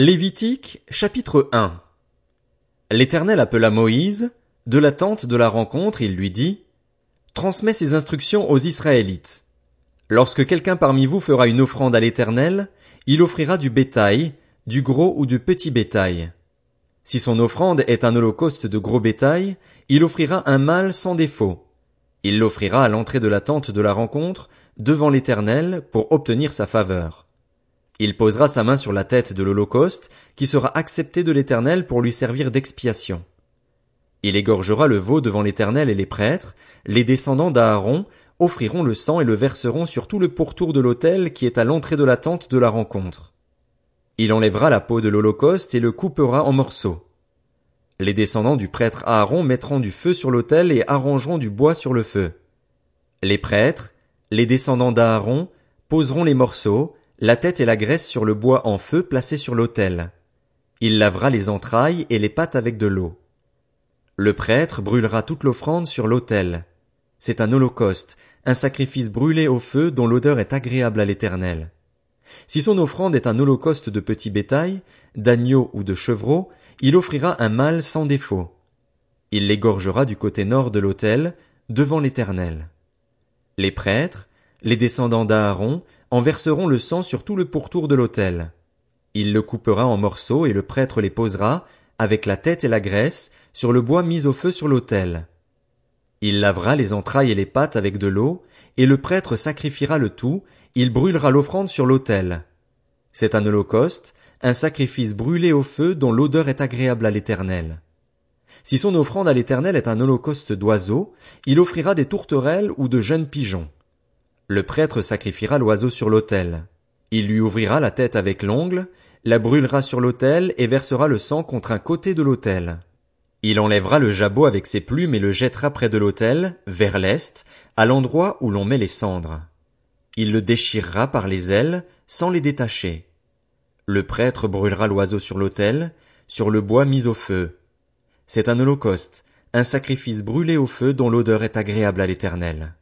Lévitique, chapitre 1 L'Éternel appela Moïse, de la tente de la rencontre, il lui dit, Transmets ces instructions aux Israélites. Lorsque quelqu'un parmi vous fera une offrande à l'Éternel, il offrira du bétail, du gros ou du petit bétail. Si son offrande est un holocauste de gros bétail, il offrira un mâle sans défaut. Il l'offrira à l'entrée de la tente de la rencontre, devant l'Éternel, pour obtenir sa faveur. Il posera sa main sur la tête de l'Holocauste, qui sera accepté de l'Éternel pour lui servir d'expiation. Il égorgera le veau devant l'Éternel et les prêtres, les descendants d'Aaron, offriront le sang et le verseront sur tout le pourtour de l'autel qui est à l'entrée de la tente de la rencontre. Il enlèvera la peau de l'Holocauste et le coupera en morceaux. Les descendants du prêtre Aaron mettront du feu sur l'autel et arrangeront du bois sur le feu. Les prêtres, les descendants d'Aaron, poseront les morceaux, la tête et la graisse sur le bois en feu placé sur l'autel. Il lavera les entrailles et les pattes avec de l'eau. Le prêtre brûlera toute l'offrande sur l'autel. C'est un holocauste, un sacrifice brûlé au feu dont l'odeur est agréable à l'éternel. Si son offrande est un holocauste de petit bétail, d'agneau ou de chevreau, il offrira un mâle sans défaut. Il l'égorgera du côté nord de l'autel, devant l'éternel. Les prêtres, les descendants d'Aaron, en verseront le sang sur tout le pourtour de l'autel. Il le coupera en morceaux et le prêtre les posera, avec la tête et la graisse, sur le bois mis au feu sur l'autel. Il lavera les entrailles et les pattes avec de l'eau, et le prêtre sacrifiera le tout, il brûlera l'offrande sur l'autel. C'est un holocauste, un sacrifice brûlé au feu dont l'odeur est agréable à l'éternel. Si son offrande à l'éternel est un holocauste d'oiseaux, il offrira des tourterelles ou de jeunes pigeons. Le prêtre sacrifiera l'oiseau sur l'autel. Il lui ouvrira la tête avec l'ongle, la brûlera sur l'autel et versera le sang contre un côté de l'autel. Il enlèvera le jabot avec ses plumes et le jettera près de l'autel, vers l'est, à l'endroit où l'on met les cendres. Il le déchirera par les ailes, sans les détacher. Le prêtre brûlera l'oiseau sur l'autel, sur le bois mis au feu. C'est un holocauste, un sacrifice brûlé au feu dont l'odeur est agréable à l'éternel.